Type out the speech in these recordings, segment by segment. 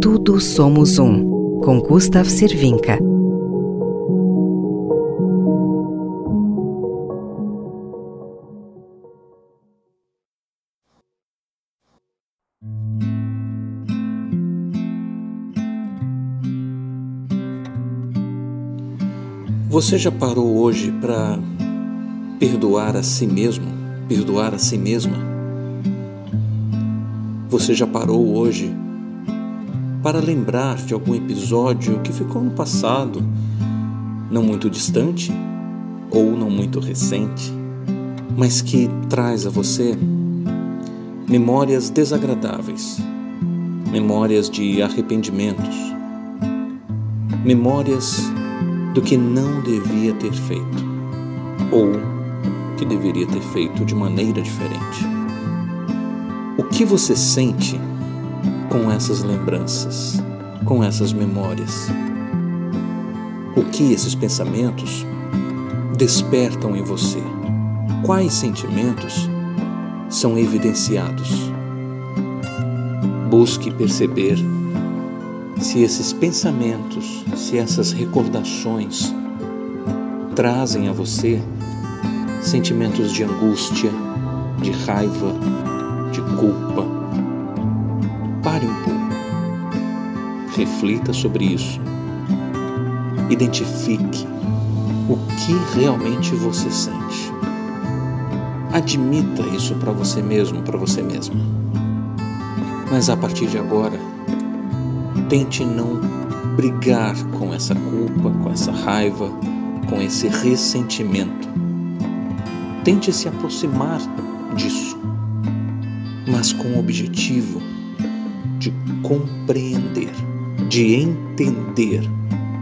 Tudo Somos Um, com Gustav Servinca. Você já parou hoje para perdoar a si mesmo, perdoar a si mesma? Você já parou hoje para lembrar de algum episódio que ficou no passado, não muito distante ou não muito recente, mas que traz a você memórias desagradáveis, memórias de arrependimentos, memórias do que não devia ter feito ou que deveria ter feito de maneira diferente. O que você sente com essas lembranças, com essas memórias? O que esses pensamentos despertam em você? Quais sentimentos são evidenciados? Busque perceber se esses pensamentos, se essas recordações trazem a você sentimentos de angústia, de raiva, de culpa, pare um pouco, reflita sobre isso, identifique o que realmente você sente. Admita isso para você mesmo, para você mesma. Mas a partir de agora, Tente não brigar com essa culpa, com essa raiva, com esse ressentimento. Tente se aproximar disso, mas com o objetivo de compreender, de entender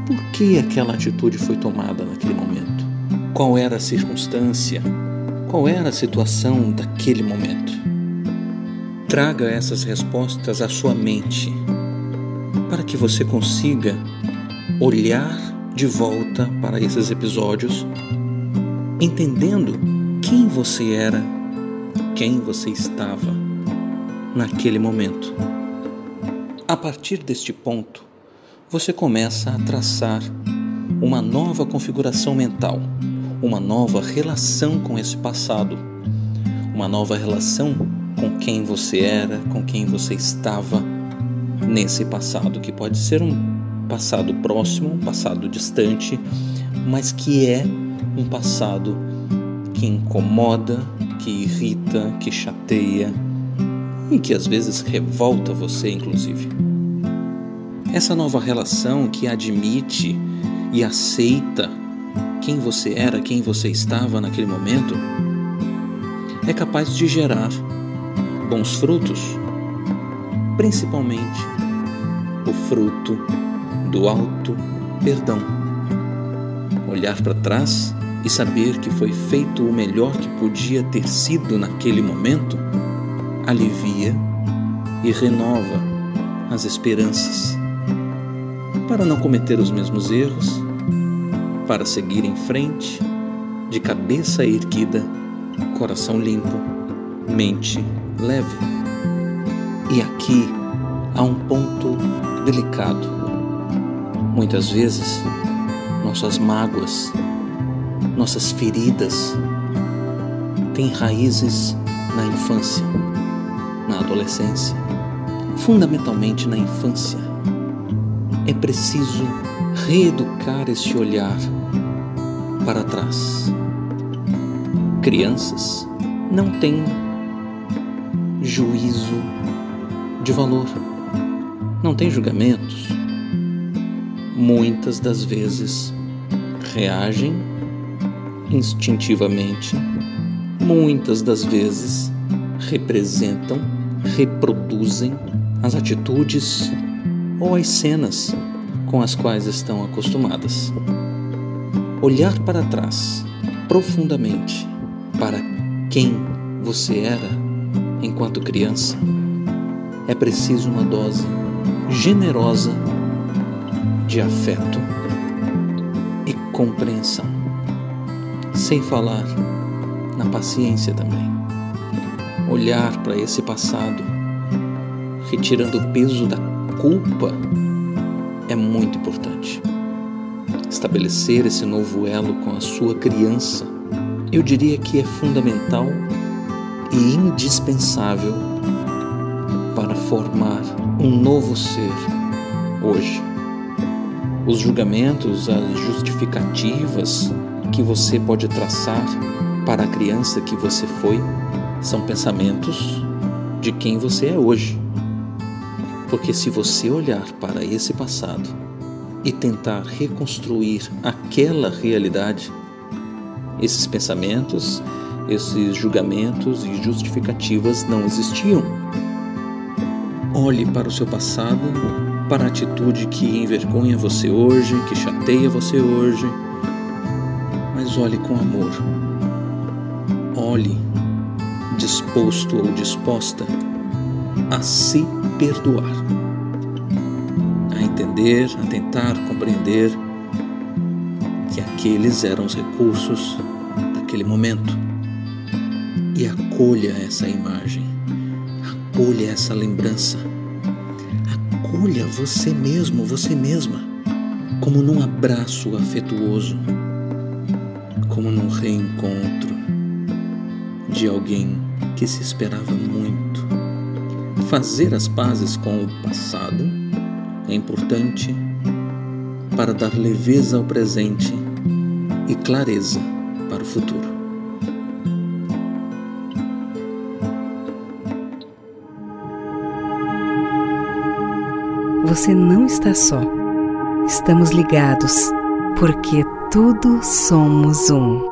por que aquela atitude foi tomada naquele momento. Qual era a circunstância? Qual era a situação daquele momento? Traga essas respostas à sua mente para que você consiga olhar de volta para esses episódios, entendendo quem você era, quem você estava naquele momento. A partir deste ponto, você começa a traçar uma nova configuração mental, uma nova relação com esse passado, uma nova relação com quem você era, com quem você estava nesse passado, que pode ser um passado próximo, um passado distante, mas que é um passado que incomoda, que irrita, que chateia e que às vezes revolta você, inclusive. Essa nova relação que admite e aceita quem você era, quem você estava naquele momento, é capaz de gerar bons frutos principalmente o fruto do alto perdão. Olhar para trás e saber que foi feito o melhor que podia ter sido naquele momento alivia e renova as esperanças para não cometer os mesmos erros, para seguir em frente, de cabeça erguida, coração limpo, mente leve. E aqui há um ponto delicado. Muitas vezes, nossas mágoas, nossas feridas têm raízes na infância, na adolescência, fundamentalmente na infância. É preciso reeducar esse olhar para trás. Crianças não têm juízo de valor. Não tem julgamentos. Muitas das vezes reagem instintivamente, muitas das vezes representam, reproduzem as atitudes ou as cenas com as quais estão acostumadas. Olhar para trás profundamente para quem você era enquanto criança é preciso uma dose generosa de afeto e compreensão, sem falar na paciência também. Olhar para esse passado retirando o peso da culpa, é muito importante. Estabelecer esse novo elo com a sua criança, eu diria que é fundamental e indispensável para formar um novo ser hoje. Os julgamentos, as justificativas que você pode traçar para a criança que você foi são pensamentos de quem você é hoje. Porque se você olhar para esse passado e tentar reconstruir aquela realidade, esses pensamentos, esses julgamentos e justificativas não existiam. Olhe para o seu passado, para a atitude que envergonha você hoje, que chateia você hoje, mas olhe com amor. Olhe disposto ou disposta a se perdoar, a entender, a tentar compreender que aqueles eram os recursos daquele momento. E acolha essa imagem, acolha essa lembrança, acolha você mesmo, você mesma, como num abraço afetuoso, como num reencontro de alguém que se esperava muito. Fazer as pazes com o passado é importante para dar leveza ao presente e clareza para o futuro. Você não está só. Estamos ligados, porque tudo somos um.